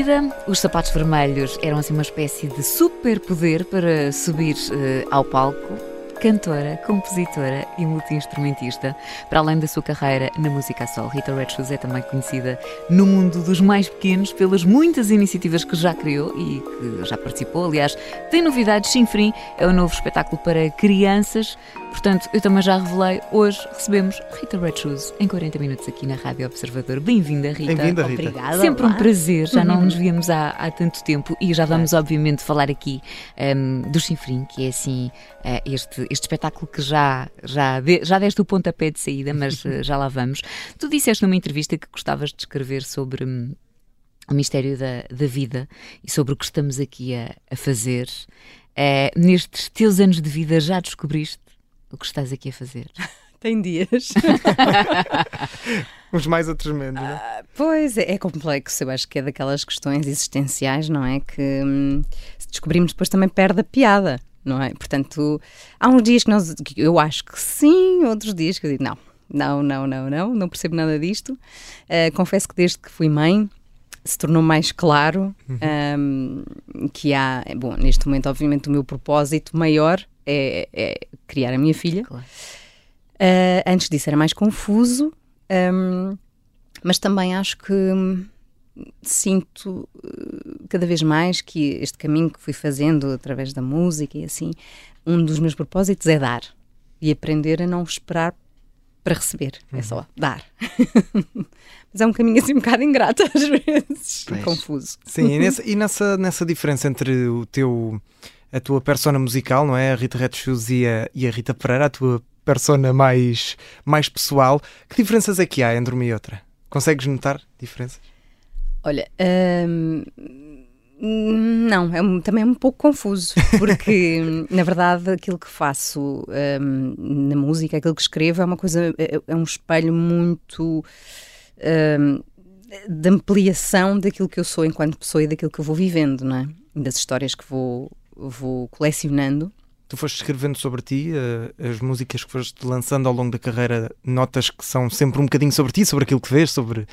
Tímida, os sapatos vermelhos eram assim uma espécie de superpoder para subir eh, ao palco. Cantora, compositora e multi-instrumentista, para além da sua carreira na música a sol, Rita Red Shoes é também conhecida no mundo dos mais pequenos pelas muitas iniciativas que já criou e que já participou. Aliás, tem novidades. Sinfrim é o novo espetáculo para crianças Portanto, eu também já revelei, hoje recebemos Rita Red Shoes em 40 minutos aqui na Rádio Observador. Bem-vinda, Rita. Bem-vinda, Rita. Obrigada. Sempre um prazer, já não nos víamos há, há tanto tempo e já vamos, obviamente, falar aqui um, do Chinfrim, que é assim uh, este, este espetáculo que já, já, de, já deste o pontapé de saída, mas uh, já lá vamos. Tu disseste numa entrevista que gostavas de escrever sobre. Um, o mistério da, da vida e sobre o que estamos aqui a, a fazer. Uh, nestes teus anos de vida já descobriste o que estás aqui a fazer? Tem dias. Uns mais, outros menos, não é? Ah, pois, é, é, complexo. Eu acho que é daquelas questões existenciais, não é? Que hum, se descobrimos depois também perde a piada, não é? Portanto, há uns dias que, nós, que eu acho que sim, outros dias que eu digo não. Não, não, não, não, não percebo nada disto. Uh, confesso que desde que fui mãe, se tornou mais claro uhum. um, que há, bom, neste momento, obviamente, o meu propósito maior é, é criar a minha filha. Claro. Uh, antes disso era mais confuso, um, mas também acho que sinto uh, cada vez mais que este caminho que fui fazendo através da música e assim, um dos meus propósitos é dar e aprender a não esperar para receber, é uhum. é só dar. Mas é um caminho assim um bocado ingrato às vezes, confuso. Sim, e, nessa, e nessa, nessa diferença entre o teu a tua persona musical, não é? A Rita Red Shoes e a, e a Rita Pereira, a tua persona mais, mais pessoal. Que diferenças é que há entre uma e outra? Consegues notar diferenças? Olha, hum, não, é um, também é um pouco confuso, porque na verdade aquilo que faço hum, na música, aquilo que escrevo, é uma coisa, é, é um espelho muito. Hum, de ampliação daquilo que eu sou enquanto pessoa e daquilo que eu vou vivendo, não é? Das histórias que vou, vou colecionando. Tu foste escrevendo sobre ti, uh, as músicas que foste lançando ao longo da carreira, notas que são sempre um bocadinho sobre ti, sobre aquilo que vês, sobre.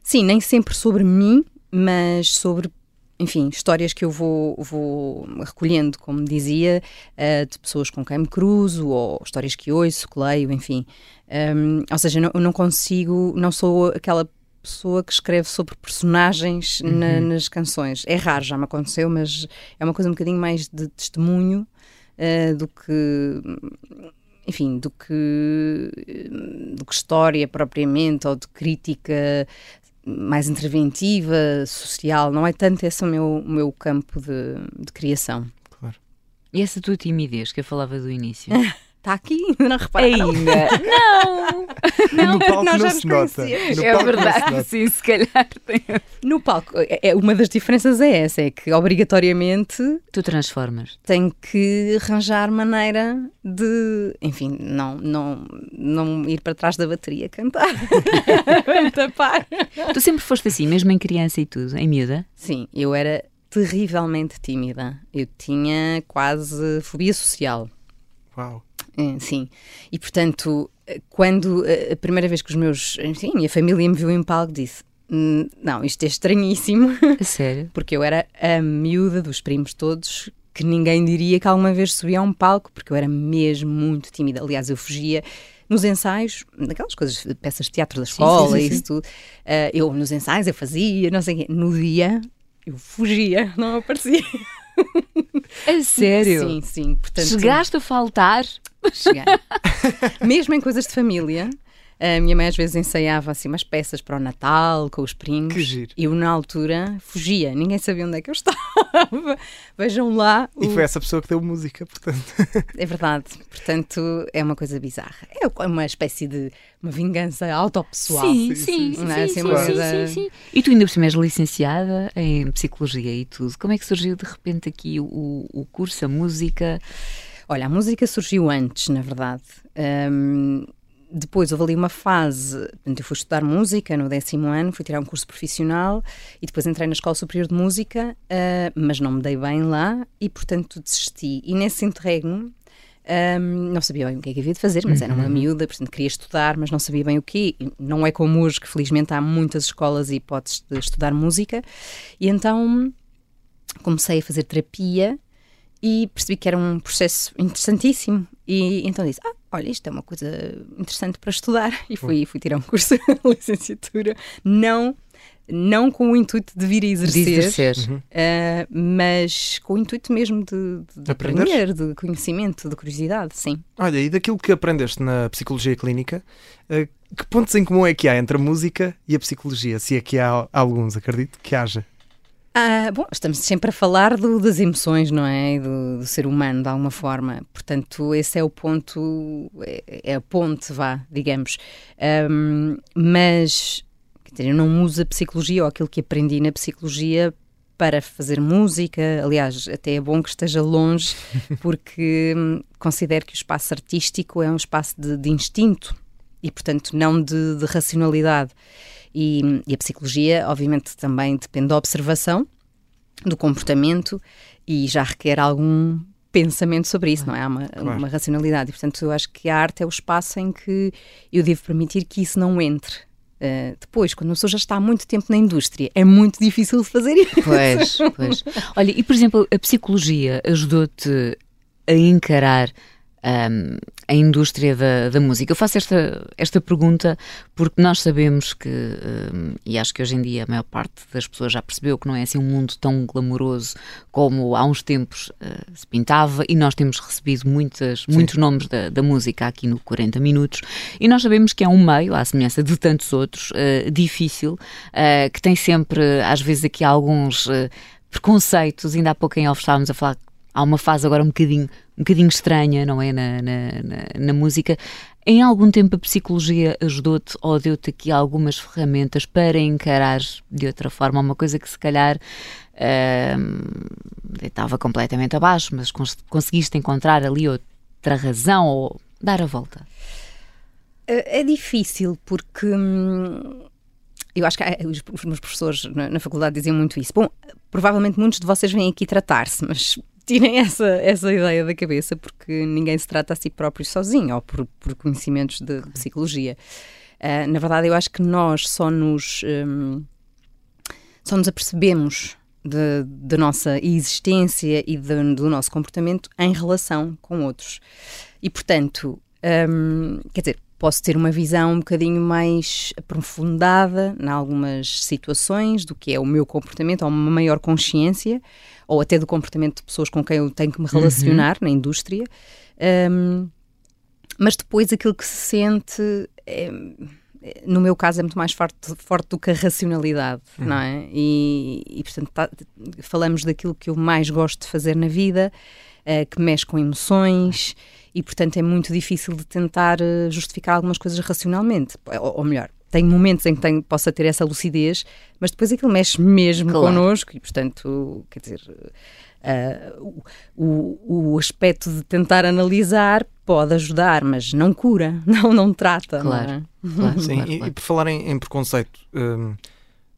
Sim, nem sempre sobre mim, mas sobre, enfim, histórias que eu vou, vou recolhendo, como dizia, uh, de pessoas com quem me cruzo, ou histórias que ouço, que leio, enfim. Um, ou seja, não, eu não consigo, não sou aquela pessoa que escreve sobre personagens uhum. na, nas canções. É raro, já me aconteceu, mas é uma coisa um bocadinho mais de testemunho uh, do que. Enfim, do que, do que história propriamente, ou de crítica mais interventiva, social, não é tanto esse o meu, o meu campo de, de criação. Claro. E essa tua timidez que eu falava do início? Está aqui, não repararam? Ainda. não! não no palco não, não se nota. No é verdade, sim, se calhar. Tem... No palco, é, é, uma das diferenças é essa, é que obrigatoriamente... Tu transformas. Tem que arranjar maneira de, enfim, não, não, não ir para trás da bateria cantar. Tapar. Tu sempre foste assim, mesmo em criança e tudo, em miúda? Sim, eu era terrivelmente tímida. Eu tinha quase fobia social. Uau! É, sim. E portanto, quando a primeira vez que os meus, enfim, minha família me viu em palco, disse: hum, Não, isto é estranhíssimo. A sério? Porque eu era a miúda dos primos todos que ninguém diria que alguma vez subia a um palco, porque eu era mesmo muito tímida. Aliás, eu fugia nos ensaios, daquelas coisas, peças de teatro da escola, sim, sim, sim, isso tudo. Uh, eu nos ensaios eu fazia, não sei o quê. No dia eu fugia, não aparecia. É sério? Sim, sim. Portanto, Chegaste a faltar? Cheguei. Mesmo em coisas de família. A minha mãe às vezes ensaiava assim umas peças para o Natal, com os primos. Que giro. E eu, na altura, fugia. Ninguém sabia onde é que eu estava. Vejam lá. E o- foi essa pessoa que deu música, portanto. É verdade. Portanto, é uma coisa bizarra. É uma espécie de uma vingança autopessoal. Sim, Sim, sim, é? sim, Assim, sim, coisa- sim, sim. E tu ainda por cima és licenciada em Psicologia e tudo. Como é que surgiu de repente aqui o, o curso, a música? Olha, a música surgiu antes, na verdade. Ahm, depois houve ali uma fase, portanto, eu fui estudar música no décimo ano, fui tirar um curso profissional e depois entrei na Escola Superior de Música, ah, mas não me dei bem lá e, portanto, desisti. E nesse interregno, ahm, não sabia bem o que é que havia de fazer, mas era uma miúda, portanto, queria estudar, mas não sabia bem o quê. Não é como hoje, que felizmente há muitas escolas e hipóteses de estudar música. E então comecei a fazer terapia e percebi que era um processo interessantíssimo e então disse, ah, olha, isto é uma coisa interessante para estudar e fui, fui tirar um curso de licenciatura, não, não com o intuito de vir a De exercer, exercer. ah, mas com o intuito mesmo de, de, de aprender, de conhecimento, de curiosidade, sim. Olha, e daquilo que aprendeste na psicologia clínica, eh, que pontos em comum é que há entre a música e a psicologia? Se é que há alguns, acredito que haja. Ah, bom, estamos sempre a falar do- das emoções, não é? Do, do ser humano, de alguma forma. Portanto, esse é o ponto, é, é a ponte, vá, digamos. Ahm, mas, dizer, eu não uso a psicologia ou aquilo que aprendi na psicologia para fazer música. Aliás, até é bom que esteja longe, porque hum, considero que o espaço artístico é um espaço de, de instinto e, portanto, não de, de racionalidade. E, e a psicologia, obviamente, também depende da observação, do comportamento e já requer algum pensamento sobre isso, não é? Há uma, Claro. uma racionalidade. E, portanto, eu acho que a arte é o espaço em que eu devo permitir que isso não entre. Uh, depois, quando a pessoa já está há muito tempo na indústria, é muito difícil de fazer isso. Pois, pois. Olha, e por exemplo, a psicologia ajudou-te a encarar ahm, a indústria da, da música? Eu faço esta, esta pergunta porque nós sabemos que, ahm, e acho que hoje em dia a maior parte das pessoas já percebeu que não é assim um mundo tão glamouroso como há uns tempos ah, se pintava, e nós temos recebido muitas, muitos nomes da, da música aqui no 40 Minutos, e nós sabemos que é um meio, à semelhança de tantos outros, ah, difícil, ah, que tem sempre, às vezes, aqui alguns. preconceitos, ainda há pouco em off estávamos a falar há uma fase agora um bocadinho, um bocadinho estranha, não é? Na, na, na- na música. Em algum tempo a psicologia ajudou-te ou deu-te aqui algumas ferramentas para encarar de outra forma uma coisa que se calhar ahm, estava completamente abaixo, mas cons- conseguiste encontrar ali outra razão ou dar a volta? É é difícil porque hum, eu acho que ah, os, meus professores na faculdade diziam muito isso. Bom, provavelmente muitos de vocês vêm aqui tratar-se, mas tirem essa, essa ideia da cabeça porque ninguém se trata a si próprio sozinho ou por, por conhecimentos de, psicologia. Ah, na verdade, eu acho que nós só nos, hum, só nos apercebemos da nossa existência e de- do nosso comportamento em relação com outros. E, portanto, hum, quer dizer, posso ter uma visão um bocadinho mais aprofundada em algumas situações do que é o meu comportamento, ou uma maior consciência, ou até do comportamento de pessoas com quem eu tenho que me relacionar na indústria. Hum, mas depois aquilo que se sente é, é, no meu caso é muito mais forte, forte do que a racionalidade, não é? E, e, portanto tá- falamos daquilo que eu mais gosto de fazer na vida, eh, que mexe com emoções e portanto é muito difícil de tentar eh, justificar algumas coisas racionalmente, ou, ou melhor. Tenho momentos em que tenho, possa ter essa lucidez, mas depois aquilo mexe mesmo Claro. connosco e, portanto, quer dizer, eh, o, o, aspecto de tentar analisar pode ajudar, mas não cura, não, não trata. não Claro. é? Claro, Sim, claro, e, claro. e por falar em, em preconceito, hum,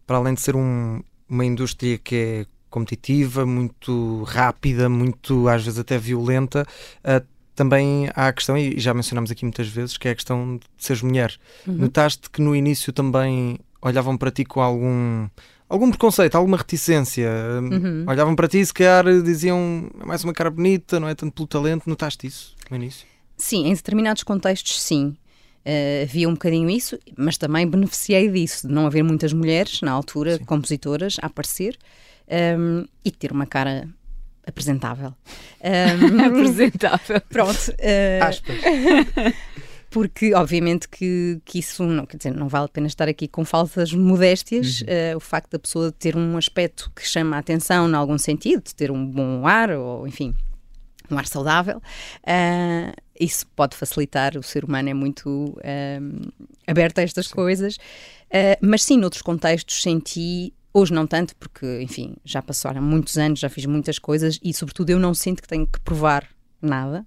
para além de ser um- uma indústria que é competitiva, muito rápida, muito às vezes até violenta, ah, também há a questão, e já mencionámos aqui muitas vezes, que é a questão de seres mulher. Notaste que no início também olhavam para ti com algum. Algum preconceito, alguma reticência. hum, Uhum. Olhavam para ti e se calhar diziam é mais uma cara bonita, não é tanto pelo talento. Notaste isso no início? Sim, em determinados contextos, sim. Eh, havia um bocadinho isso, mas também beneficiei disso, de não haver muitas mulheres na altura, compositoras, a aparecer ehm, e ter uma cara apresentável. Ehm, Apresentável. pronto. eh, Aspas. porque obviamente que, que isso não, quer dizer, não vale a pena estar aqui com falsas modéstias. Uhum. Uh, o facto da pessoa ter um aspecto que chama a atenção em algum sentido, de ter um bom ar, ou enfim, um ar saudável, uh, isso pode facilitar. O ser humano é muito uh, aberto a estas sim. coisas. mas sim, noutros contextos senti Hoje não tanto, porque, enfim, já passaram muitos anos, já fiz muitas coisas e, sobretudo, eu não sinto que tenho que provar nada.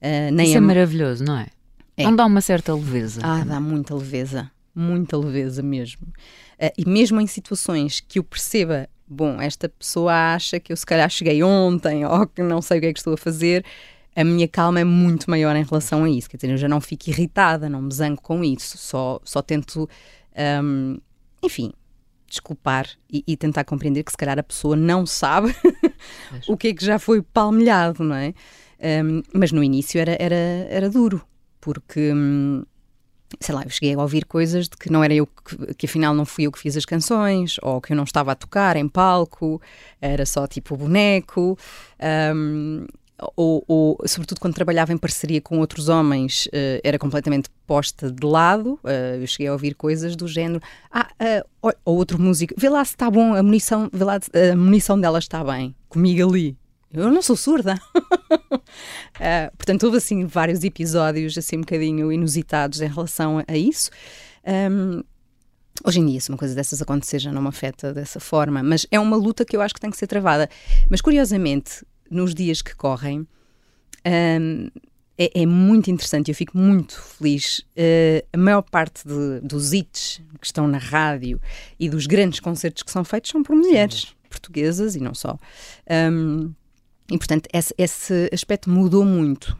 Uh, nem Isso é maravilhoso, não é? é? Não dá uma certa leveza. Ah, dá muita leveza. Muita leveza mesmo. Uh, e mesmo em situações que eu perceba, bom, esta pessoa acha que eu se calhar cheguei ontem ou que não sei o que é que estou a fazer, a minha calma é muito maior em relação a isso. Quer dizer, eu já não fico irritada, não me zango com isso, só, só tento, um, enfim, desculpar e, e, tentar compreender que se calhar a pessoa não sabe o que é que já foi palmilhado, não é? Um, mas no início era, era, era duro, porque, hum, sei lá, eu cheguei a ouvir coisas de que não era eu que, que afinal não fui eu que fiz as canções, ou que eu não estava a tocar em palco, era só tipo boneco. Um, ou, ou, sobretudo quando trabalhava em parceria com outros homens, uh, era completamente posta de lado. Uh, eu cheguei a ouvir coisas do género: ah, uh, ou outro músico, vê lá se está bom, a munição, vê lá, a munição dela está bem, comigo ali. Eu não sou surda. portanto, houve assim vários episódios assim um bocadinho inusitados em relação a, isso. Um, hoje em dia, se uma coisa dessas acontecer, já não me afeta dessa forma, mas é uma luta que eu acho que tem que ser travada. Mas curiosamente, nos dias que correm, um, é, é, muito interessante, eu fico muito feliz. Uh, a maior parte de, dos hits que estão na rádio e dos grandes concertos que são feitos são por mulheres Sim. portuguesas e não só. Um, e, portanto, esse, esse aspecto mudou muito.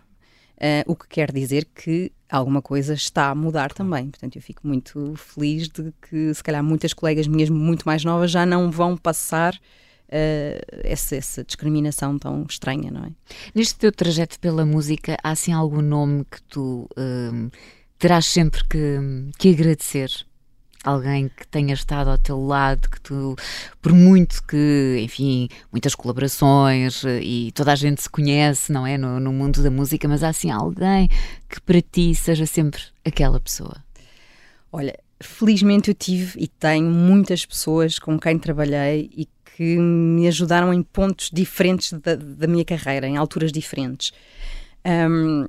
Uh, o que quer dizer que alguma coisa está a mudar também. Portanto, eu fico muito feliz de que, se calhar, muitas colegas minhas muito mais novas já não vão passar uh, essa, essa, discriminação tão estranha, não é? Neste teu trajeto pela música, há assim algum nome que tu uh, terás sempre que, que agradecer? alguém que tenha estado ao teu lado, que tu, por muito que, enfim, muitas colaborações eh, e toda a gente se conhece, não é? No, no mundo da música, mas há assim alguém que para ti seja sempre aquela pessoa. Olha, felizmente eu tive e tenho muitas pessoas com quem trabalhei e que me ajudaram em pontos diferentes da, da minha carreira, em alturas diferentes. Um,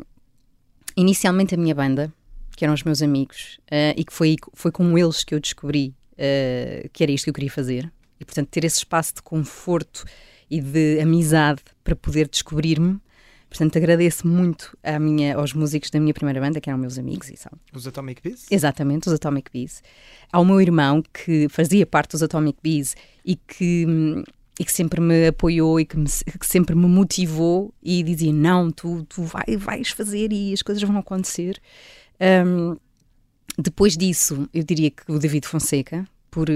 inicialmente a minha banda, que eram os meus amigos, uh, e que foi, foi com eles que eu descobri uh, que era isto que eu queria fazer. E, portanto, ter esse espaço de conforto e de amizade para poder descobrir-me. Portanto, agradeço muito à minha, aos músicos da minha primeira banda, que eram meus amigos e são. Os Atomic Bees? Exatamente, os Atomic Bees. Ao meu irmão, que fazia parte dos Atomic Bees e que e que sempre me apoiou e que, me, que, sempre me motivou e dizia não, tu, tu vai, vais fazer e as coisas vão acontecer. Um, depois disso, eu diria que o David Fonseca, por,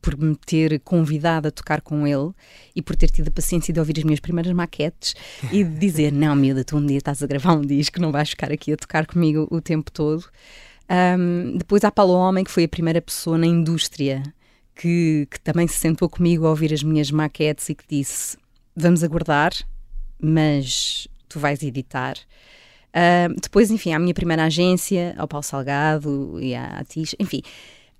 por me ter convidado a tocar com ele e por ter tido a paciência de ouvir as minhas primeiras maquetes e de dizer: Não, miúda, tu um dia estás a gravar um disco, não vais ficar aqui a tocar comigo o tempo todo. Um, depois há Paulo Homem, que foi a primeira pessoa na indústria que, que também se sentou comigo a ouvir as minhas maquetes e que disse: Vamos aguardar, mas tu vais editar. Uh, depois, enfim, à minha primeira agência, ao Paulo Salgado e à Tis, enfim,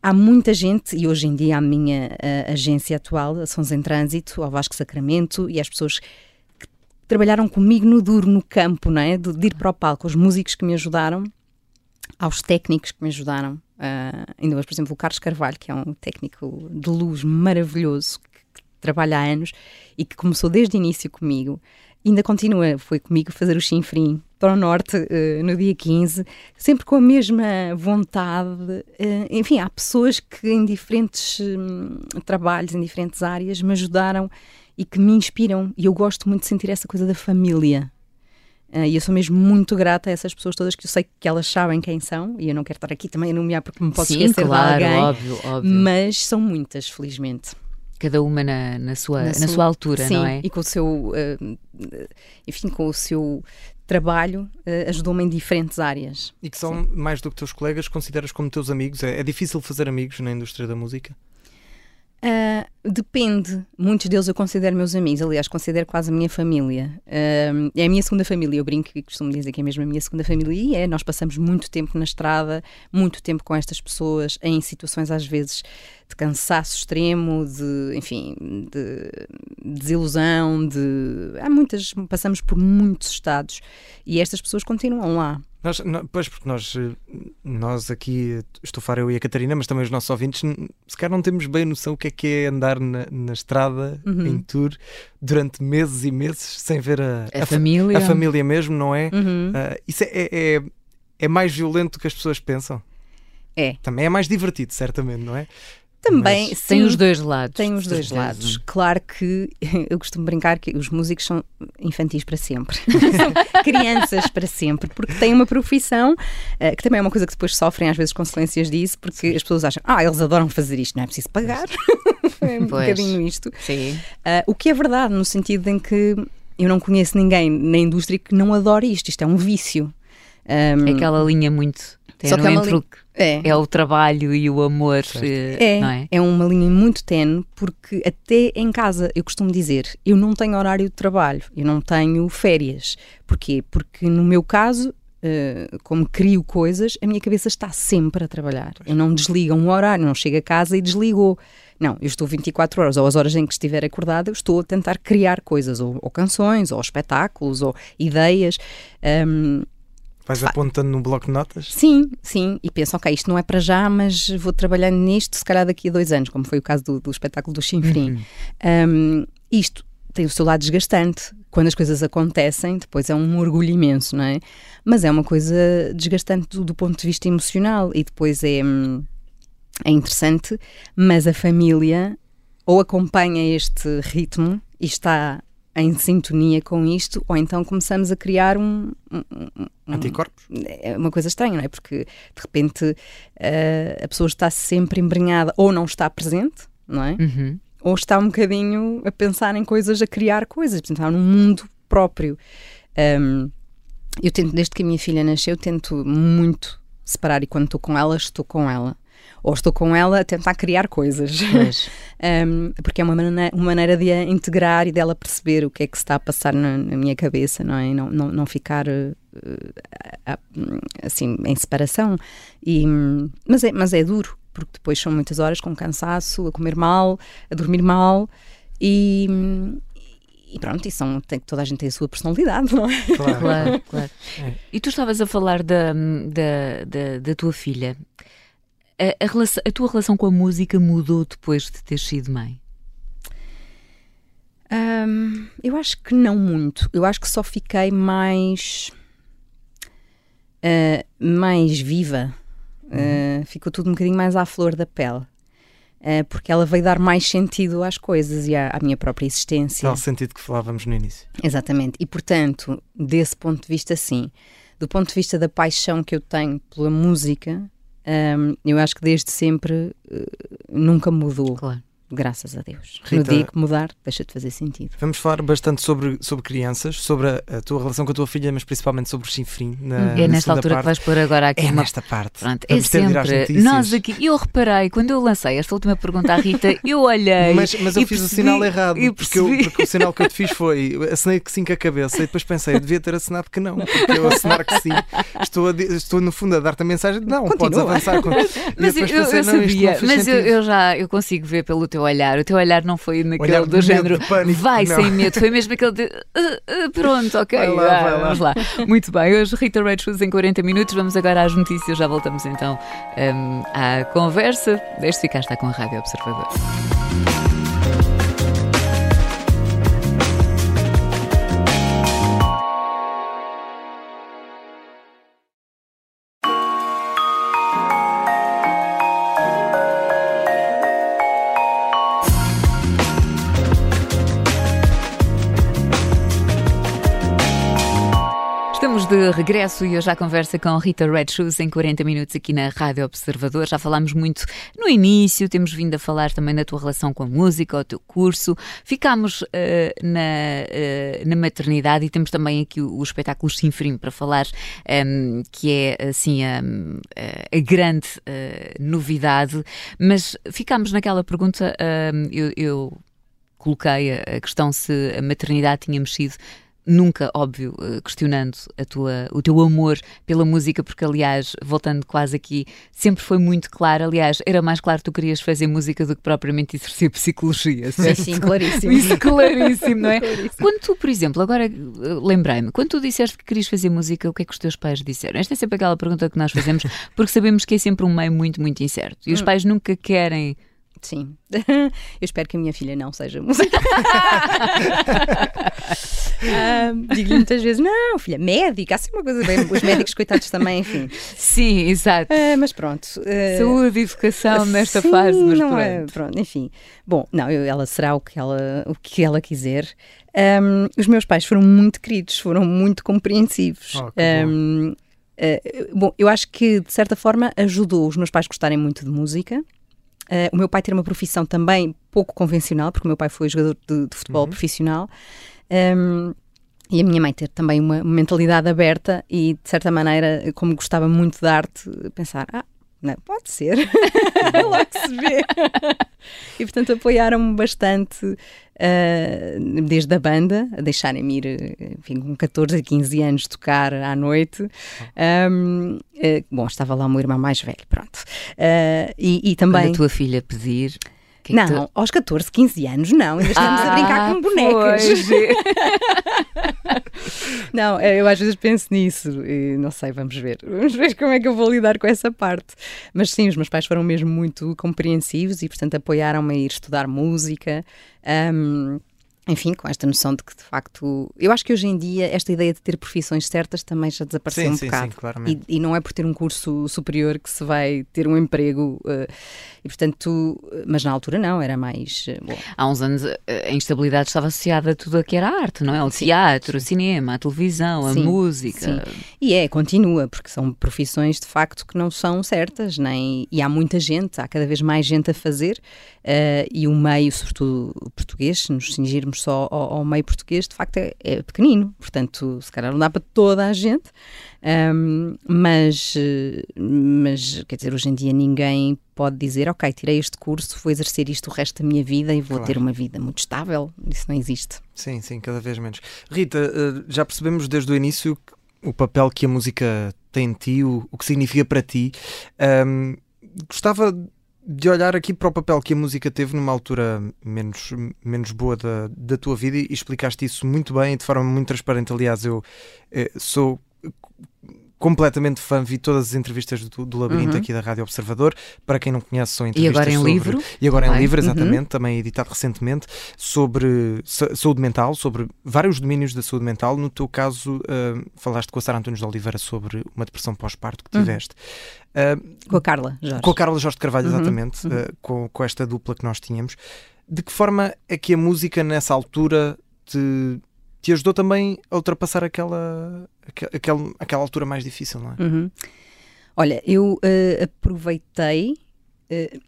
há muita gente, e hoje em dia a minha uh, agência atual, a Sons em Trânsito, ao Vasco Sacramento, e as pessoas que trabalharam comigo no duro, no campo, não é? De, de ir para o palco, os músicos que me ajudaram, aos técnicos que me ajudaram. Uh, ainda hoje, por exemplo, o Carlos Carvalho, que é um técnico de luz maravilhoso, que, que trabalha há anos e que começou desde o início comigo ainda continua, foi comigo fazer o chinfrim para o Norte uh, no dia 15, sempre com a mesma vontade. Uh, enfim, há pessoas que em diferentes um, trabalhos, em diferentes áreas, me ajudaram e que me inspiram. E eu gosto muito de sentir essa coisa da família. Uh, e eu sou mesmo muito grata a essas pessoas todas que eu sei que elas sabem quem são, e eu não quero estar aqui também a nomear porque me posso Sim, esquecer claro, de alguém, óbvio, óbvio. mas são muitas, felizmente cada uma na, na sua, na, na sua, sua, altura, sim, não é? E com o seu, uh, enfim, com o seu trabalho uh, ajudou-me em diferentes áreas. E que são, sim. mais do que teus colegas, consideras como teus amigos? É, é, difícil fazer amigos na indústria da música? Uh, depende. Muitos deles eu considero meus amigos. Aliás, considero quase a minha família. Uh, é a minha segunda família. Eu brinco e costumo dizer que é mesmo a minha segunda família. E é, nós passamos muito tempo na estrada, muito tempo com estas pessoas, em situações às vezes de cansaço extremo, de, enfim, de desilusão, de... Há muitas... Passamos por muitos estados e estas pessoas continuam lá. Nós, pois, porque nós, nós aqui, estufar eu e a Catarina, mas também os nossos ouvintes, se calhar não temos bem noção o que é que é andar na, na estrada, uhum. em tour, durante meses e meses, sem ver a, a, a família. A família mesmo, não é? Uhum. Uh, isso é, é, é mais violento do que as pessoas pensam. É. Também é mais divertido, certamente, não é? Também Mas tem os dois lados. Tem os dois lados. Claro que eu costumo brincar que os músicos são infantis para sempre. são crianças para sempre, porque têm uma profissão uh, que também é uma coisa que depois sofrem às vezes consequências disso, porque Sim. as pessoas acham, ah, eles adoram fazer isto, não é preciso pagar. é um pois. bocadinho isto. Sim. Uh, o que é verdade, no sentido em que eu não conheço ninguém na indústria que não adore isto. Isto é um vício. Um, é aquela linha muito só que é, entre o, é. é o trabalho e o amor, eh, é, é? é uma linha muito tenue, porque até em casa, eu costumo dizer, eu não tenho horário de trabalho, eu não tenho férias. Porquê? Porque no meu caso, Uh, como crio coisas, a minha cabeça está sempre a trabalhar. Eu não desligo um horário, não chego a casa e desligou. Não, eu estou 24 horas, ou as horas em que estiver acordada, eu estou a tentar criar coisas, ou, ou canções, ou espetáculos, ou ideias. Um, Vais apontando no bloco de notas? Sim, sim. E penso, ok, isto não é para já, mas vou trabalhando nisto se calhar daqui a dois anos, como foi o caso do, do espetáculo do Chinfrim. Uhum. Um, isto tem o seu lado desgastante. Quando as coisas acontecem, depois é um orgulho imenso, não é? Mas é uma coisa desgastante do, do ponto de vista emocional e depois é, hum, é interessante, mas a família ou acompanha este ritmo e está em sintonia com isto, ou então começamos a criar um. um, um Anticorpos? É uma coisa estranha, não é? Porque de repente uh, a pessoa está sempre embrenhada ou não está presente, não é? Uhum. Ou está um bocadinho a pensar em coisas, a criar coisas, portanto, está num mundo próprio. Um, eu tento, desde que a minha filha nasceu, tento muito separar e quando estou com ela, estou com ela ou estou com ela a tentar criar coisas. um, porque é uma maneira, uma maneira de a integrar e dela perceber o que é que se está a passar na, na minha cabeça, não é? Não, não, não ficar uh, assim em separação. E, mas, é, mas é duro, porque depois são muitas horas com cansaço, a comer mal, a dormir mal e, e pronto, e são, tem, toda a gente tem a sua personalidade, não é? Claro, claro. claro. É. E tu estavas a falar da, da, da, da tua filha a, a, relação, a tua relação com a música mudou depois de ter sido mãe? Um, eu acho que não muito. Eu acho que só fiquei mais. Uh, mais viva. Uh, ficou tudo um bocadinho mais à flor da pele. Uh, porque ela veio dar mais sentido às coisas e à, à minha própria existência. Tal sentido que falávamos no início. Exatamente. E portanto, desse ponto de vista, sim. Do ponto de vista da paixão que eu tenho pela música, um, eu acho que desde sempre uh, nunca mudou. Claro. Graças a Deus. Rita, no dia que mudar, deixa de fazer sentido. Vamos falar bastante sobre, sobre crianças, sobre a, a tua relação com a tua filha, mas principalmente sobre o chinfrim. Na, é nesta altura parte. que vais pôr agora aqui. É uma... nesta parte. Pronto, é sempre. Nós aqui, eu reparei, quando eu lancei esta última pergunta à Rita, eu olhei. Mas, mas eu fiz percebi, o sinal errado. Porque, eu, porque, o sinal que eu te fiz foi assinei que sim com a cabeça e depois pensei, eu devia ter assinado que não, porque eu assinar que sim, estou, a, estou no fundo a dar-te a mensagem de não, Continua. podes avançar. Com... Mas eu, pensei, eu, sabia, mas eu, eu já eu consigo ver pelo teu olhar, o teu olhar não foi naquele Olhar do género pânico, vai não. sem medo, foi mesmo aquele de uh, uh, pronto, ok, vai lá, vai lá. vamos lá. Muito bem, hoje Rita Red Shoes em 40 minutos, vamos agora às notícias, já voltamos então um, à conversa. Deixe ficar, está com a Rádio Observador. Regresso e eu já converso com Rita Red Shoes em 40 minutos aqui na Rádio Observador. Já falámos muito no início, temos vindo a falar também da tua relação com a música, o teu curso. Ficámos uh, na, uh, na maternidade e temos também aqui o, o espetáculo Sinfrim para falar, um, ehm, que é assim a, a grande uh, novidade. Mas ficámos naquela pergunta, ehm, eu, eu coloquei a questão se a maternidade tinha mexido nunca, óbvio, eh, questionando a tua, o teu amor pela música, porque, aliás, voltando quase aqui, sempre foi muito claro. Aliás, era mais claro que tu querias fazer música do que propriamente exercer psicologia. Certo? Sim, sim, claríssimo. Isso, claríssimo, não é? Claríssimo. Quando tu, por exemplo, agora eh, lembrei-me, quando tu disseste que querias fazer música, o que é que os teus pais disseram? Esta é sempre aquela pergunta que nós fazemos, porque sabemos que é sempre um meio muito, muito incerto. E os hum. pais nunca querem Sim. Eu espero que a minha filha não seja música. Digo-lhe muitas vezes: não, filha, médica, assim uma coisa bem. Os médicos, coitados, também, enfim. Sim, exato. Uh, mas pronto. Uh, Saúde e educação nesta sim, fase, mas não é, pronto. É, pronto. Enfim. Bom, não, eu, ela será o que ela, o que ela quiser. Um, os meus pais foram muito queridos, foram muito compreensivos. Oh, um, uh, bom, eu acho que de certa forma ajudou os meus pais a gostarem muito de música. Uh, o meu pai ter uma profissão também pouco convencional, porque o meu pai foi jogador de, de futebol uhum. profissional. Um, e a minha mãe ter também uma mentalidade aberta e, de certa maneira, como gostava muito de arte, pensar: ah, não, pode ser, logo se vê. e, portanto, apoiaram-me bastante, uh, desde a banda, a deixarem-me ir, enfim, com 14 a 15 anos, tocar à noite. Um, uh, ah, bom, estava lá o meu irmão mais velho, pronto. Uh, e, e, também. Quando a tua filha pedir. Que é não, tu... aos 14, 15 anos, não, ainda estamos ah, a brincar com bonecas. não, é, eu às vezes penso nisso e não sei, vamos ver. Vamos ver como é que eu vou lidar com essa parte. Mas sim, os meus pais foram mesmo muito compreensivos e, portanto, apoiaram-me a ir estudar música. Um, enfim, com esta noção de que de facto, eu acho que hoje em dia esta ideia de ter profissões certas também já desapareceu sim, um sim, bocado. Sim, e, e, não é por ter um curso superior que se vai ter um emprego. Uh, e portanto, mas na altura não, era mais. Uh, Há uns anos a instabilidade estava associada a tudo o que era arte, não é? O teatro, o cinema, a televisão, a música. E é, continua, porque são profissões de facto que não são certas, nem. E há muita gente, há cada vez mais gente a fazer, uh, e o meio, sobretudo o português, se nos cingirmos só ao, ao meio português, de facto é, é, pequenino, portanto, se calhar não dá para toda a gente, um, mas, mas, quer dizer, hoje em dia ninguém pode dizer, ok, tirei este curso, vou exercer isto o resto da minha vida e vou claro. ter uma vida muito estável, isso não existe. Sim, sim, cada vez menos. Rita, eh, já percebemos desde o início o papel que a música tem em ti, o, o que significa para ti. Um, gostava de olhar aqui para o papel que a música teve numa altura menos, menos boa da, da tua vida e explicaste isso muito bem e de forma muito transparente. Aliás, eu eh, sou completamente fã, vi todas as entrevistas do, do Labirinto uhum. aqui da Rádio Observador. Para quem não conhece, são entrevistas. E agora em sobre, livro? E agora em livro, exatamente, uhum. também editado recentemente, sobre saúde mental, sobre vários domínios da saúde mental. No teu caso, uh, falaste com a Sara Antunes de Oliveira sobre uma depressão pós-parto que uhum. tiveste. Uhum. Uh, com a Carla Jorge. Com a Carla Jorge de Carvalho, uhum. exatamente, uh, com, com esta dupla que nós tínhamos. De que forma é que a música nessa altura te te ajudou também a ultrapassar aquela, aquela, aquela altura mais difícil, não é? Uhum. Olha, eu uh, aproveitei, uh,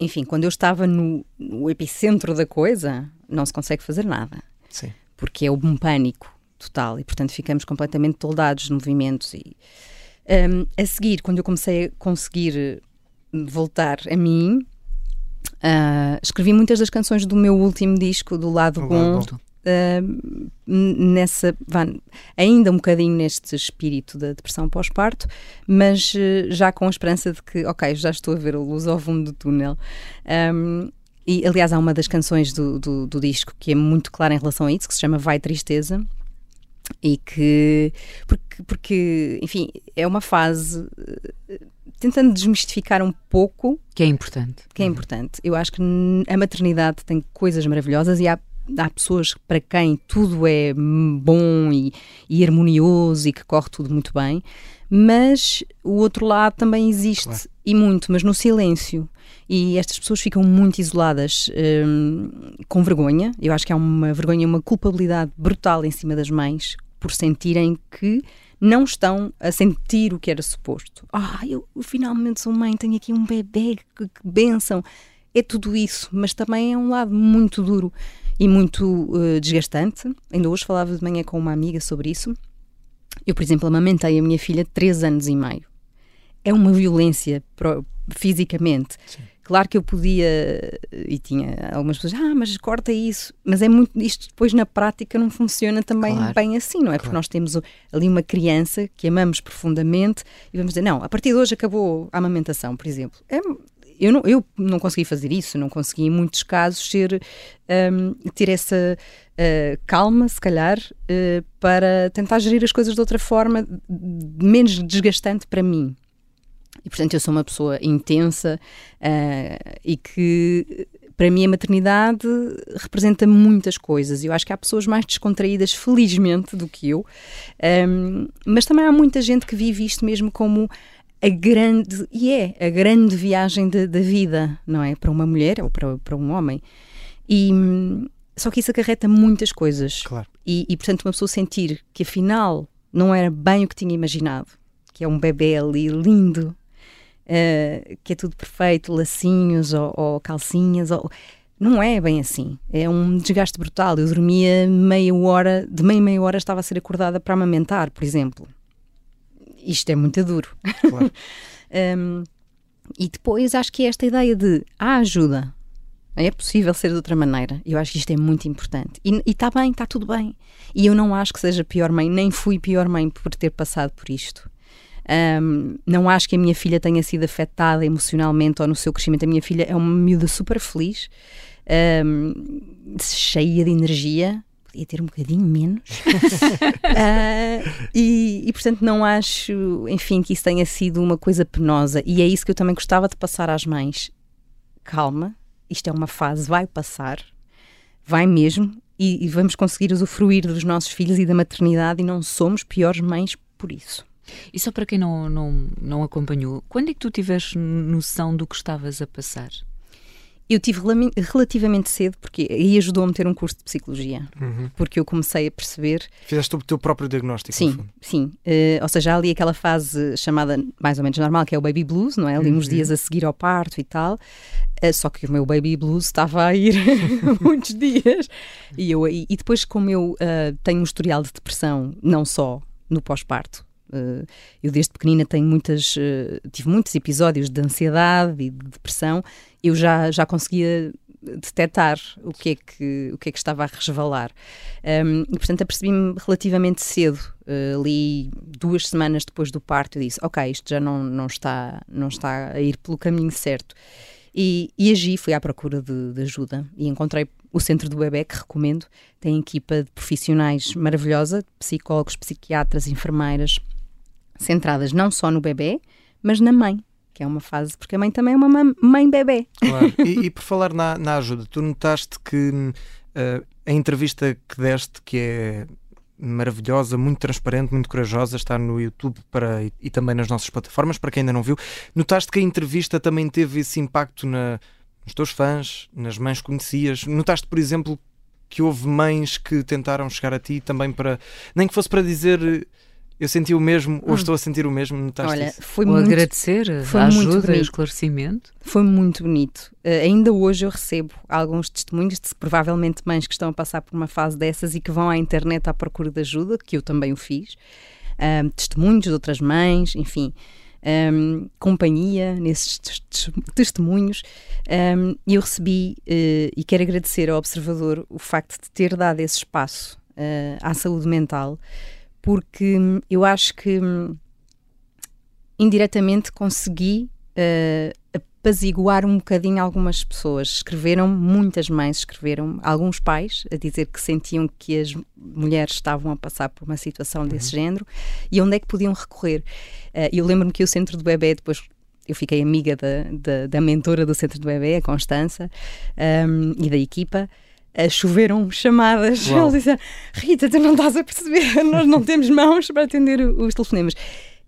enfim, quando eu estava no, no, epicentro da coisa, não se consegue fazer nada. Sim. Porque é um pânico total e, portanto, ficamos completamente toldados de movimentos. E, um, ehm, a seguir, quando eu comecei a conseguir voltar a mim, uh, escrevi muitas das canções do meu último disco, do Lado o Bom. Lado uh, nessa, ainda um bocadinho neste espírito da depressão pós-parto, mas uh, já com a esperança de que, ok, já estou a ver a luz ao fundo do túnel. Um, e aliás, há uma das canções do, do, do, disco que é muito clara em relação a isso, que se chama Vai Tristeza. E que, porque, porque enfim, é uma fase eh, tentando desmistificar um pouco. Que é importante. Que é importante. Eu acho que a maternidade tem coisas maravilhosas e há há pessoas para quem tudo é bom e, e, harmonioso e que corre tudo muito bem, mas o outro lado também existe claro. e muito, mas no silêncio. E estas pessoas ficam muito isoladas, hum, com vergonha. Eu acho que há uma vergonha, uma culpabilidade brutal em cima das mães por sentirem que não estão a sentir o que era suposto. Ah, eu, eu finalmente sou mãe, tenho aqui um bebê, que, que benção. É tudo isso, mas também é um lado muito duro e muito uh, desgastante. Ainda hoje falava de manhã com uma amiga sobre isso. Eu, por exemplo, amamentei a minha filha de 3 anos e meio. É uma violência pro, fisicamente. Sim. Claro que eu podia, e tinha algumas pessoas, ah, mas corta isso. Mas é muito, isto depois na prática não funciona também claro. bem assim, não é? Claro. Porque nós temos ali uma criança que amamos profundamente e vamos dizer, não, a partir de hoje acabou a amamentação, por exemplo. É, eu, não, eu não consegui fazer isso, não consegui em muitos casos ser, um, ter essa uh, calma, se calhar, uh, para tentar gerir as coisas de outra forma, menos desgastante para mim. E, portanto, eu sou uma pessoa intensa uh, e que, para mim, a maternidade representa muitas coisas. Eu acho que há pessoas mais descontraídas, felizmente, do que eu, um, mas também há muita gente que vive isto mesmo como a grande, e é a grande viagem da vida, não é? Para uma mulher ou para, para um homem. E, só que isso acarreta muitas coisas. Claro. E, e, portanto, uma pessoa sentir que afinal não era bem o que tinha imaginado, que é um bebê ali lindo, uh, que é tudo perfeito, lacinhos ou, ou calcinhas, ou... não é bem assim. É um desgaste brutal. Eu dormia meia hora, de meia meia hora estava a ser acordada para amamentar, por exemplo. Isto é muito duro. Claro. um, e depois acho que é esta ideia de há ajuda. É possível ser de outra maneira. Eu acho que isto é muito importante. E está bem, está tudo bem. E eu não acho que seja pior mãe, nem fui pior mãe por ter passado por isto. Um, não acho que a minha filha tenha sido afetada emocionalmente ou no seu crescimento. A minha filha é uma miúda super feliz, um, cheia de energia. Podia ter um bocadinho menos. uh, e, e, portanto, não acho, enfim, que isso tenha sido uma coisa penosa. E é isso que eu também gostava de passar às mães. Calma, isto é uma fase, vai passar, vai mesmo. E, e vamos conseguir usufruir dos nossos filhos e da maternidade, e não somos piores mães por isso. E só para quem não, não, não acompanhou, quando é que tu tiveste noção do que estavas a passar? Eu tive relativamente cedo, porque aí ajudou-me a ter um curso de psicologia, uhum. porque eu comecei a perceber. Fizeste o teu próprio diagnóstico? Sim, sim. Uh, ou seja, ali aquela fase chamada mais ou menos normal, que é o baby blues, não é? Ali uhum. uns dias a seguir ao parto e tal. Uh, só que o meu baby blues estava a ir muitos dias. E, eu, e, e depois, como eu uh, tenho um historial de depressão, não só no pós-parto, eu desde pequenina tenho muitas, tive muitos episódios de ansiedade e de depressão. Eu já, já conseguia detectar o que é que, o que, é que estava a resvalar. Um, e, portanto, apercebi-me relativamente cedo, uh, ali duas semanas depois do parto, eu disse, ok, isto já não, não, está, não está a ir pelo caminho certo. E, e agi, fui à procura de, de, ajuda e encontrei o Centro do Bebé, que recomendo. Tem equipa de profissionais maravilhosa, psicólogos, psiquiatras, enfermeiras, centradas não só no bebê, mas na mãe, que é uma fase, porque a mãe também é uma mãe-bebê. Claro. E, e, por falar na, na, ajuda, tu notaste que uh, a entrevista que deste, que é maravilhosa, muito transparente, muito corajosa, está no YouTube para, e, e, também nas nossas plataformas, para quem ainda não viu. Notaste que a entrevista também teve esse impacto na, nos teus fãs, nas mães que conhecias? Notaste, por exemplo, que houve mães que tentaram chegar a ti também para, nem que fosse para dizer eu senti o mesmo, ou hum. estou a sentir o mesmo, notaste Olha, isso? foi muito, agradecer foi a ajuda e o esclarecimento. Foi muito bonito. Uh, ainda hoje eu recebo alguns testemunhos de provavelmente mães que estão a passar por uma fase dessas e que vão à internet à procura de ajuda, que eu também o fiz. Uh, testemunhos de outras mães, enfim. Um, companhia nesses testemunhos um, e eu recebi uh, e quero agradecer ao observador o facto de ter dado esse espaço uh, à saúde mental porque eu acho que indiretamente consegui uh, apaziguar um bocadinho algumas pessoas. Escreveram, muitas mães escreveram, alguns pais, a dizer que sentiam que as mulheres estavam a passar por uma situação uhum. desse género e onde é que podiam recorrer. Uh, eu lembro-me que o Centro do Bebê, depois eu fiquei amiga da, da, da mentora do Centro do Bebê, a Constança, um, e da equipa choveram chamadas. Uau. Eles disseram: Rita, tu não estás a perceber, nós não temos mãos para atender os telefonemas.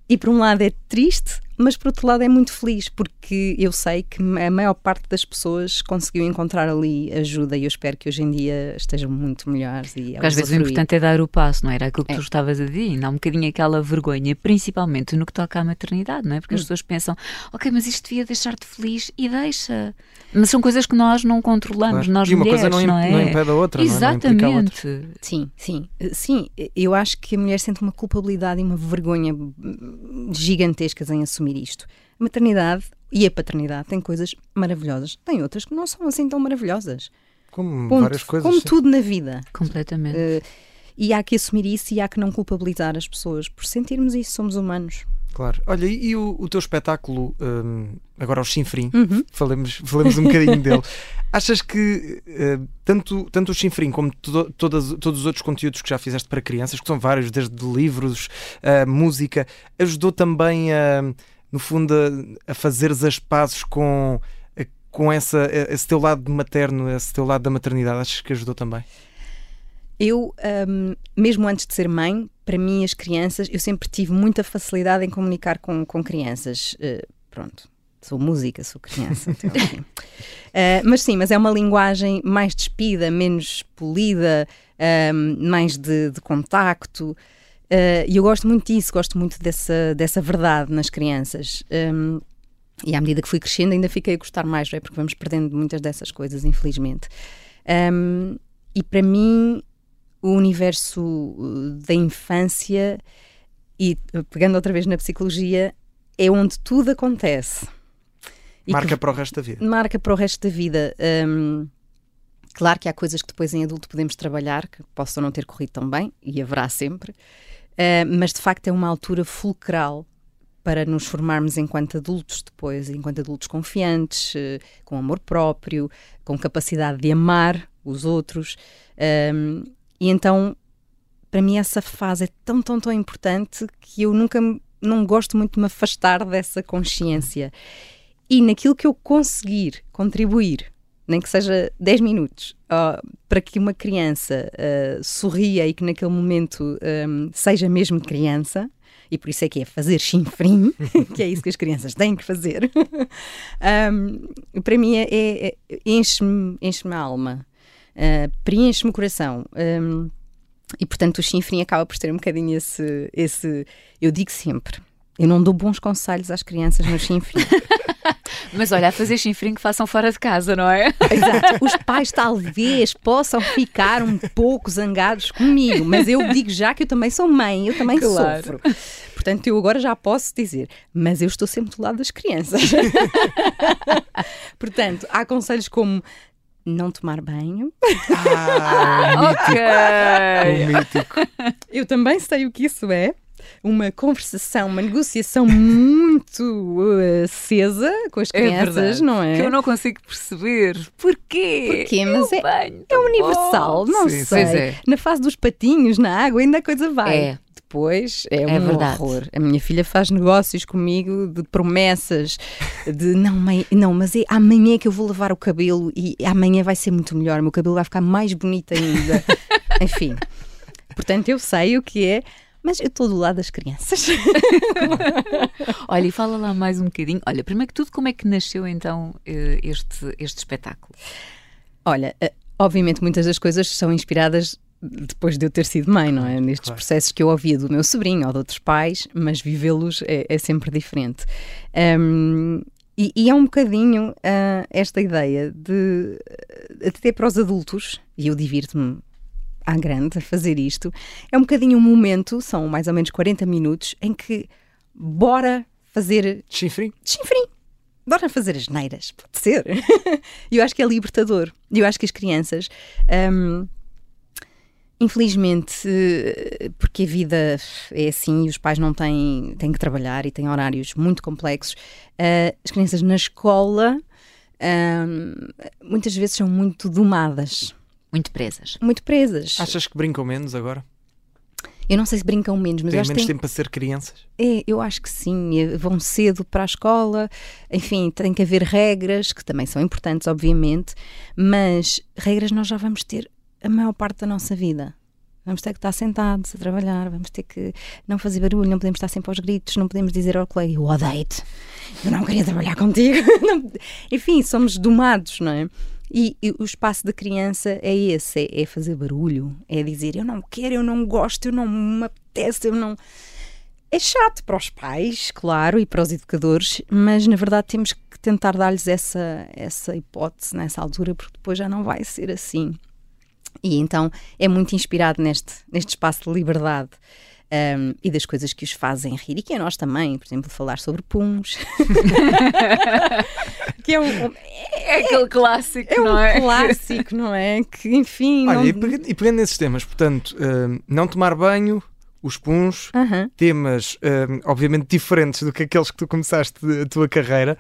E por um lado é triste, mas por outro lado é muito feliz porque eu sei que a maior parte das pessoas conseguiu encontrar ali ajuda e eu espero que hoje em dia estejam muito melhores. E às vezes o importante é dar o passo, não era aquilo que é. tu estavas a dizer, ainda há um bocadinho aquela vergonha, principalmente no que toca à maternidade, não é? Porque hum. as pessoas pensam, ok, mas isto devia deixar-te feliz e deixa. Mas são coisas que nós não controlamos, claro. nós e uma mulheres, coisa não, não, é? não impede a outra, Exatamente. Não, não sim, sim, sim. Eu acho que a mulher sente uma culpabilidade e uma vergonha gigantescas em assumir isto. A maternidade e a paternidade têm coisas maravilhosas, tem outras que não são assim tão maravilhosas. Como Ponto. várias coisas. Como sim. tudo na vida. Completamente. Uh, e há que assumir isso e há que não culpabilizar as pessoas por sentirmos isso, somos humanos. Claro. Olha, e o, o teu espetáculo, um, agora o Chinfrim, uhum. falemos, falemos um bocadinho dele. Achas que uh, tanto, tanto o Chinfrim como to, todas, todos os outros conteúdos que já fizeste para crianças, que são vários, desde livros, uh, música, ajudou também a, no fundo, a, a fazeres as pazes com, com essa, esse teu lado materno, esse teu lado da maternidade? Achas que ajudou também? Eu, um, mesmo antes de ser mãe, para mim, as crianças, eu sempre tive muita facilidade em comunicar com, com crianças. Uh, pronto, sou música, sou criança. então, uh, mas sim, mas é uma linguagem mais despida, menos polida, um, mais de, de contacto. Uh, e eu gosto muito disso, gosto muito dessa, dessa verdade nas crianças. Um, e à medida que fui crescendo, ainda fiquei a gostar mais, não é? Porque vamos perdendo muitas dessas coisas, infelizmente. Um, e para mim, o universo uh, da infância e uh, pegando outra vez na psicologia é onde tudo acontece. Marca para o resto da vida. Marca para o resto da vida. Um, claro que há coisas que depois em adulto podemos trabalhar, que possam não ter corrido tão bem, e haverá sempre, uh, mas de facto é uma altura fulcral para nos formarmos enquanto adultos depois, enquanto adultos confiantes, uh, com amor próprio, com capacidade de amar os outros. Um, e então, para mim, essa fase é tão, tão, tão importante que eu nunca não gosto muito de me afastar dessa consciência. E naquilo que eu conseguir contribuir, nem que seja 10 minutos, para que uma criança uh, sorria e que naquele momento um, seja mesmo criança, e por isso é que é fazer chinfrim, que é isso que as crianças têm que fazer, um, para mim é, é, é enche-me enche a alma uh, preenche-me o coração. Um, e portanto o chinfrim acaba por ter um bocadinho esse, esse. Eu digo sempre, eu não dou bons conselhos às crianças no chinfrim. Mas olha, a fazer chinfrim que façam fora de casa, não é? Exato. Os pais talvez possam ficar um pouco zangados comigo, mas eu digo já que eu também sou mãe, eu também claro. sofro. Portanto, eu agora já posso dizer, mas eu estou sempre do lado das crianças. Portanto, há conselhos como não tomar banho. Ah, ok. mítico. Eu também sei o que isso é. Uma conversação, uma negociação muito uh, acesa com as é crianças, é não é? Que eu não consigo perceber. Porquê? Porquê? Mas é, é universal, não sim, sei. É. Na fase dos patinhos, na água, ainda a coisa vai. É depois é, é um verdade. horror. A minha filha faz negócios comigo de promessas, de não, mãe, não, mas é amanhã que eu vou lavar o cabelo e amanhã vai ser muito melhor, o meu cabelo vai ficar mais bonito ainda. Enfim. Portanto, eu sei o que é. Mas eu estou do lado das crianças. Olha, e fala lá mais um bocadinho. Olha, primeiro que tudo, como é que nasceu então eh, este, este espetáculo? Olha, eh, obviamente muitas das coisas são inspiradas depois de eu ter sido mãe, não é? Nestes claro. processos que eu ouvia do meu sobrinho ou de outros pais, mas vivê-los é, é, sempre diferente. Um, e, e, é um bocadinho uh, esta ideia de até para os adultos, e eu divirto-me à grande a fazer isto, é um bocadinho um momento, são mais ou menos 40 minutos, em que bora fazer. Chinfrim? Chinfrim! Bora fazer as neiras, pode ser. Eu acho que é libertador. Eu acho que as crianças. Um, Infelizmente, porque a vida é assim e os pais não têm, têm que trabalhar e têm horários muito complexos, uh, as crianças na escola uh, muitas vezes são muito domadas. Muito presas. Muito presas. Achas que brincam menos agora? Eu não sei se brincam menos, mas Têm acho menos que tempo para ser crianças? É, eu acho que sim. Vão cedo para a escola, enfim, tem que haver regras, que também são importantes, obviamente, mas regras nós já vamos ter a maior parte da nossa vida. Vamos ter que estar sentados a trabalhar, vamos ter que não fazer barulho, não podemos estar sempre aos gritos, não podemos dizer ao colega, eu odeio-te, eu não queria trabalhar contigo. Enfim, somos domados, não é? E, e, o espaço da criança é esse: é, é, fazer barulho, é dizer eu não quero, eu não gosto, eu não me apetece, eu não. É chato para os pais, claro, e para os educadores, mas na verdade temos que tentar dar-lhes essa, essa hipótese nessa altura, porque depois já não vai ser assim. E então é muito inspirado neste, neste espaço de liberdade. Um, e das coisas que os fazem rir, e que a nós também, por exemplo, falar sobre puns. que é, um, é, aquele clássico, é não um é? clássico, não é? Que, enfim. Olha, não... e, pegando, nesses temas, portanto, uh, não tomar banho, os puns, uh -huh. temas uh, obviamente diferentes do que aqueles que tu começaste a tua carreira.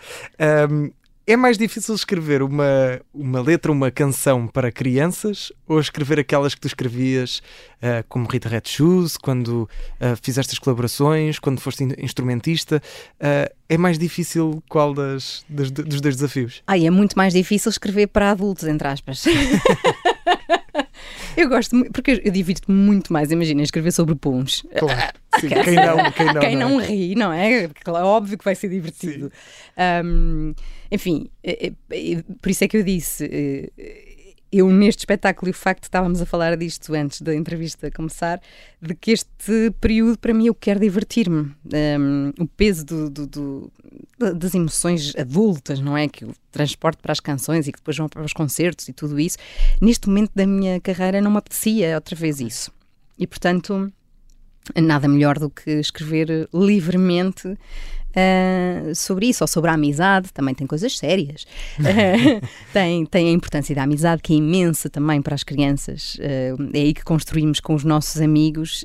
É mais difícil escrever uma, uma letra, uma canção para crianças ou escrever aquelas que tu escrevias uh, como Rita Red Shoes, quando uh, fizeste as colaborações, quando foste instrumentista? Uh, é mais difícil qual das, das, dos dois desafios? Ai, é muito mais difícil escrever para adultos, entre aspas. eu gosto muito, porque eu divirto-me muito mais, imagina, escrever sobre puns. Claro. Sim, quem não, quem não, quem não, não é? ri, não é? é óbvio que vai ser divertido. Um, enfim, é, é, por isso é que eu disse. Eu, neste espetáculo, e o facto estávamos a falar disto antes da entrevista começar, de que este período, para mim, eu quero divertir-me. Um, o peso do, do, do, das emoções adultas, não é? Que o transporte para as canções e que depois vão para os concertos e tudo isso. Neste momento da minha carreira, não me apetecia outra vez isso. E, portanto, nada melhor do que escrever livremente uh, sobre isso, ou sobre a amizade, também tem coisas sérias. Uh, tem, tem a importância da amizade, que é imensa também para as crianças. Uh, é aí que construímos com os nossos amigos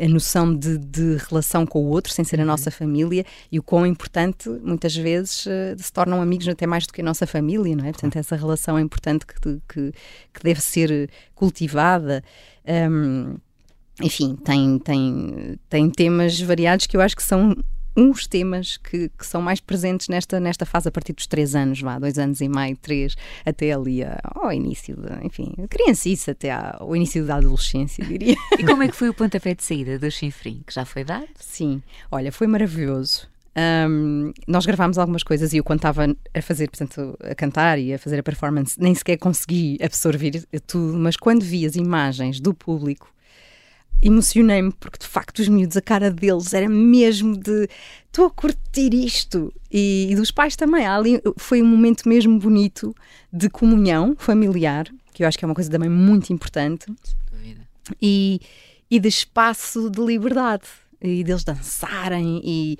a noção de, de, relação com o outro, sem ser a uhum. nossa família, e o quão importante, muitas vezes, se tornam amigos até mais do que a nossa família, não é? Portanto, essa relação é importante que, que, que deve ser cultivada. Um, enfim, tem, tem, tem temas variados que eu acho que são uns temas que, que, são mais presentes nesta, nesta fase a partir dos três anos, vá, dois anos e meio, três, até ali ao início, de, enfim, criancice até ao início da adolescência, diria. E como é que foi o pontapé de saída do Chinfrim, que já foi dado? Sim, olha, foi maravilhoso. Um, nós gravámos algumas coisas e eu quando estava a fazer, portanto, a cantar e a fazer a performance, nem sequer consegui absorver tudo, mas quando vi as imagens do público emocionei-me porque de facto os miúdos, a cara deles era mesmo de estou a curtir isto. E, e, dos pais também. Ali foi um momento mesmo bonito de comunhão familiar, que eu acho que é uma coisa também muito importante, e, e de espaço de liberdade e deles dançarem e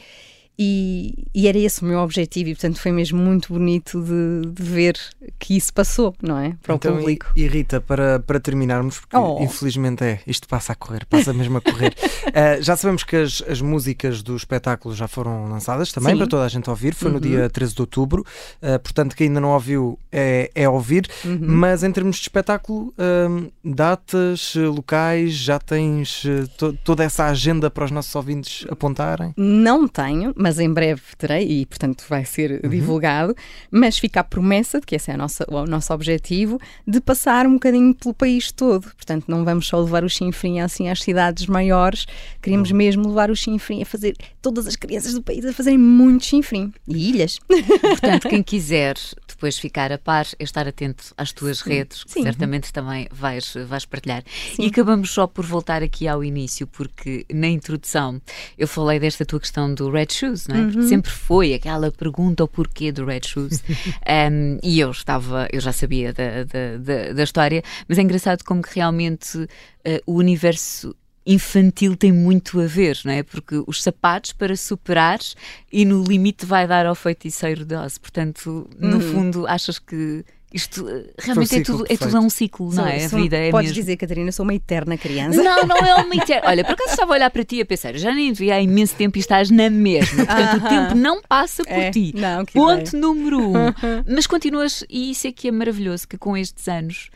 e, e, era esse o meu objetivo, e portanto foi mesmo muito bonito de, de ver que isso passou, não é? Para então, o público. E, e Rita, para, para terminarmos, porque oh. infelizmente é, isto passa a correr, passa mesmo a correr. uh, já sabemos que as, as músicas do espetáculo já foram lançadas também Sim. para toda a gente ouvir, foi uhum. no dia 13 de outubro, uh, portanto, quem ainda não ouviu é, é ouvir, uhum. mas em termos de espetáculo, uh, datas, locais, já tens to, toda essa agenda para os nossos ouvintes apontarem? Não tenho, mas mas em breve terei e, portanto, vai ser uhum. divulgado. Mas fica a promessa de que esse é a nossa, o nosso objetivo de passar um bocadinho pelo país todo. Portanto, não vamos só levar o chinfrim assim às cidades maiores, queremos uhum. mesmo levar o chinfrim a fazer todas as crianças do país a fazerem muito chinfrim e ilhas. Portanto, quem quiser depois ficar a par é estar atento às tuas Sim. redes, que Sim. certamente também vais, vais partilhar. Sim. E acabamos só por voltar aqui ao início, porque na introdução eu falei desta tua questão do Red Shoes Shoes, não é? Uhum. sempre foi aquela pergunta o porquê do Red Shoes. um, e eu estava, eu já sabia da, da, da, da história, mas é engraçado como que realmente uh, o universo infantil tem muito a ver, não é? Porque os sapatos para superar e no limite vai dar ao feiticeiro de Oz. Portanto, no uhum. fundo, achas que isto eh, realmente um é, tudo, é tudo um ciclo, não é? a vida é Podes mesmo. dizer, Catarina, sou uma eterna criança. Não, não é uma eterna. Olha, por acaso estava a olhar para ti a pensar, já nem vi há imenso tempo e estás na mesma. Portanto, uh -huh. o tempo não passa por é, ti. Não, Ponto número um. Mas continuas, e isso é que é maravilhoso, que com estes anos,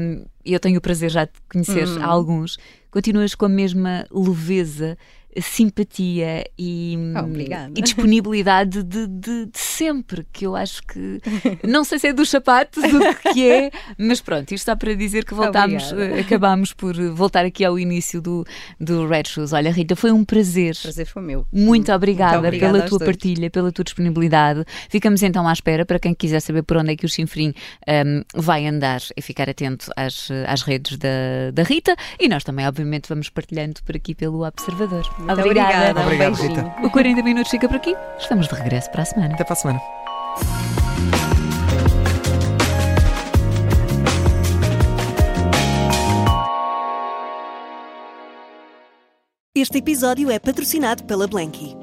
um, eu tenho o prazer já de conhecer hum. alguns, continuas com a mesma leveza simpatia e, Obrigada. e disponibilidade de, de, de, sempre, que eu acho que não sei se é dos sapatos o que é, mas pronto, isto está para dizer que voltámos, Obrigada. acabámos por voltar aqui ao início do, do Red Shoes. Olha, Rita, foi um prazer. O prazer foi meu. Muito obrigada, Muito obrigada pela tua partilha, pela tua disponibilidade. Ficamos então à espera para quem quiser saber por onde é que o Chinfrim um, vai andar e ficar atento às, às redes da, da Rita. E nós também, obviamente, vamos partilhando por aqui pelo Observador. Muito obrigada. Obrigado, um beijinho. Rita. O 40 Minutos fica por aqui. Estamos de regresso para a semana. Até para a semana. Este episódio é patrocinado pela Blanky.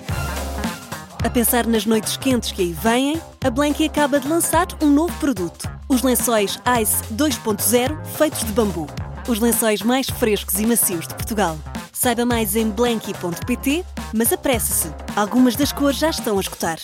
A pensar nas noites quentes que aí vêm, a Blanky acaba de lançar um novo produto: os lençóis Ice 2.0 feitos de bambu. Os lençóis mais frescos e macios de Portugal. Saiba mais em blanky.pt, mas apresse-se, algumas das cores já estão a escutar.